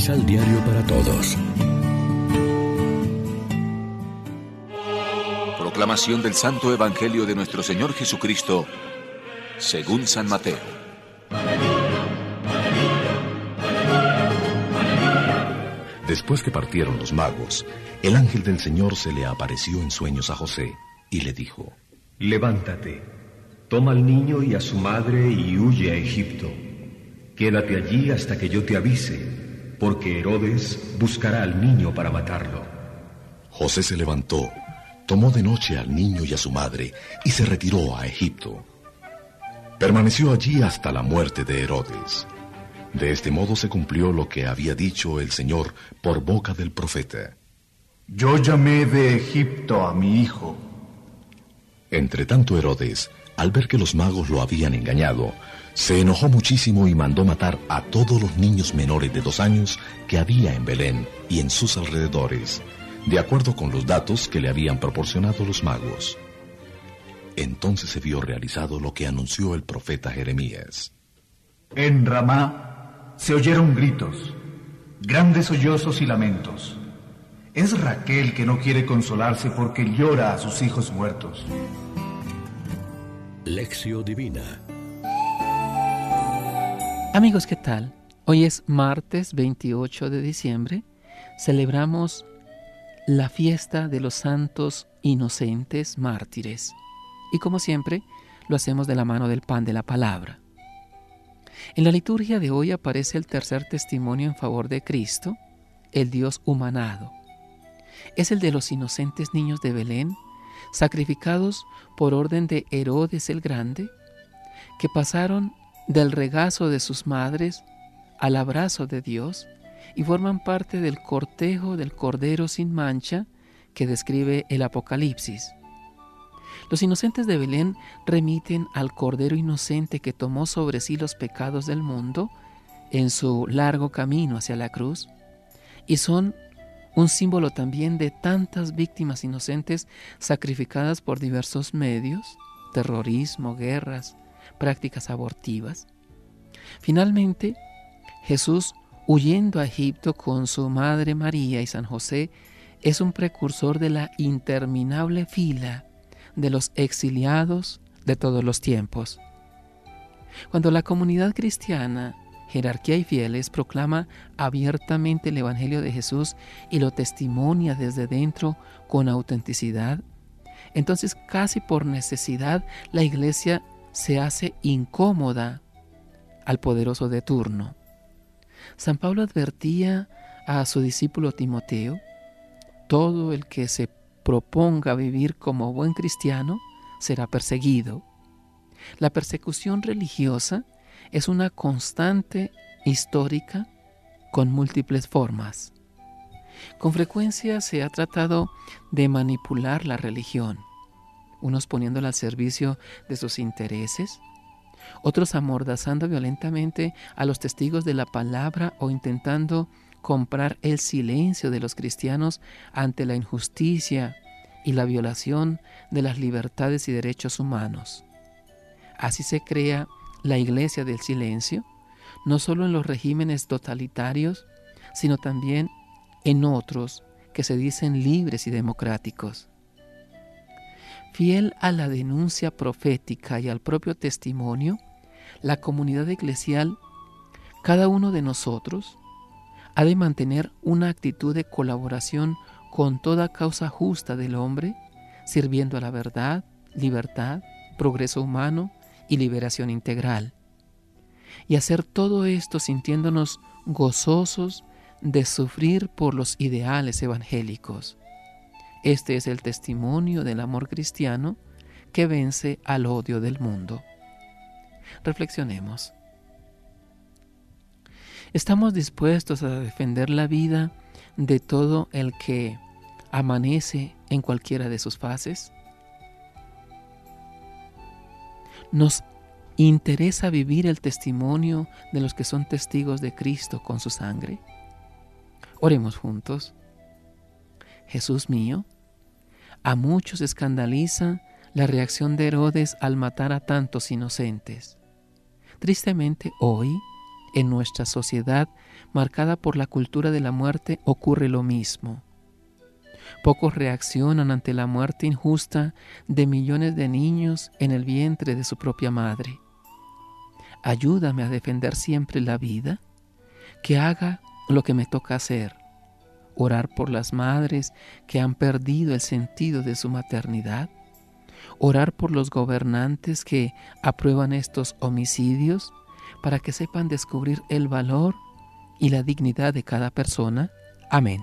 Misal Diario para Todos. Proclamación del Santo Evangelio de nuestro Señor Jesucristo, según San Mateo. Después que partieron los magos, el ángel del Señor se le apareció en sueños a José y le dijo, Levántate, toma al niño y a su madre y huye a Egipto. Quédate allí hasta que yo te avise, porque Herodes buscará al niño para matarlo. José se levantó, tomó de noche al niño y a su madre y se retiró a Egipto. Permaneció allí hasta la muerte de Herodes. De este modo se cumplió lo que había dicho el Señor por boca del profeta. Yo llamé de Egipto a mi hijo. Entre tanto Herodes, al ver que los magos lo habían engañado, se enojó muchísimo y mandó matar a todos los niños menores de dos años que había en Belén y en sus alrededores, de acuerdo con los datos que le habían proporcionado los magos. Entonces se vio realizado lo que anunció el profeta Jeremías. En Ramá se oyeron gritos, grandes sollozos y lamentos. Es Raquel que no quiere consolarse porque llora a sus hijos muertos. Lección Divina Amigos, ¿qué tal? Hoy es martes 28 de diciembre. Celebramos la fiesta de los santos inocentes mártires. Y como siempre, lo hacemos de la mano del pan de la palabra. En la liturgia de hoy aparece el tercer testimonio en favor de Cristo, el Dios humanado. Es el de los inocentes niños de Belén, sacrificados por orden de Herodes el Grande, que pasaron del regazo de sus madres al abrazo de Dios y forman parte del cortejo del Cordero sin mancha que describe el Apocalipsis. Los inocentes de Belén remiten al Cordero inocente que tomó sobre sí los pecados del mundo en su largo camino hacia la cruz y son un símbolo también de tantas víctimas inocentes sacrificadas por diversos medios, terrorismo, guerras, prácticas abortivas. Finalmente, Jesús, huyendo a Egipto con su madre María y San José, es un precursor de la interminable fila de los exiliados de todos los tiempos. Cuando la comunidad cristiana, jerarquía y fieles proclama abiertamente el Evangelio de Jesús y lo testimonia desde dentro con autenticidad, entonces casi por necesidad la iglesia se hace incómoda al poderoso de turno. San Pablo advertía a su discípulo Timoteo, todo el que se proponga vivir como buen cristiano será perseguido. La persecución religiosa es una constante histórica con múltiples formas. Con frecuencia se ha tratado de manipular la religión, unos poniéndola al servicio de sus intereses, otros amordazando violentamente a los testigos de la palabra o intentando comprar el silencio de los cristianos ante la injusticia y la violación de las libertades y derechos humanos. Así se crea la iglesia del silencio, no solo en los regímenes totalitarios, sino también en otros que se dicen libres y democráticos. Fiel a la denuncia profética y al propio testimonio, la comunidad eclesial, cada uno de nosotros, ha de mantener una actitud de colaboración con toda causa justa del hombre, sirviendo a la verdad, libertad, progreso humano y liberación integral. Y hacer todo esto sintiéndonos gozosos de sufrir por los ideales evangélicos. Este es el testimonio del amor cristiano que vence al odio del mundo. Reflexionemos. ¿Estamos dispuestos a defender la vida de todo el que amanece en cualquiera de sus fases? Nos interesa vivir el testimonio de los que son testigos de Cristo con su sangre. Oremos juntos. Jesús mío, a muchos escandaliza la reacción de Herodes al matar a tantos inocentes. Tristemente hoy, en nuestra sociedad, marcada por la cultura de la muerte, ocurre lo mismo. Pocos reaccionan ante la muerte injusta de millones de niños en el vientre de su propia madre. Ayúdame a defender siempre la vida, que haga lo que me toca hacer, orar por las madres que han perdido el sentido de su maternidad, orar por los gobernantes que aprueban estos homicidios para que sepan descubrir el valor y la dignidad de cada persona. Amén.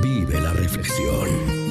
Vive la reflexión.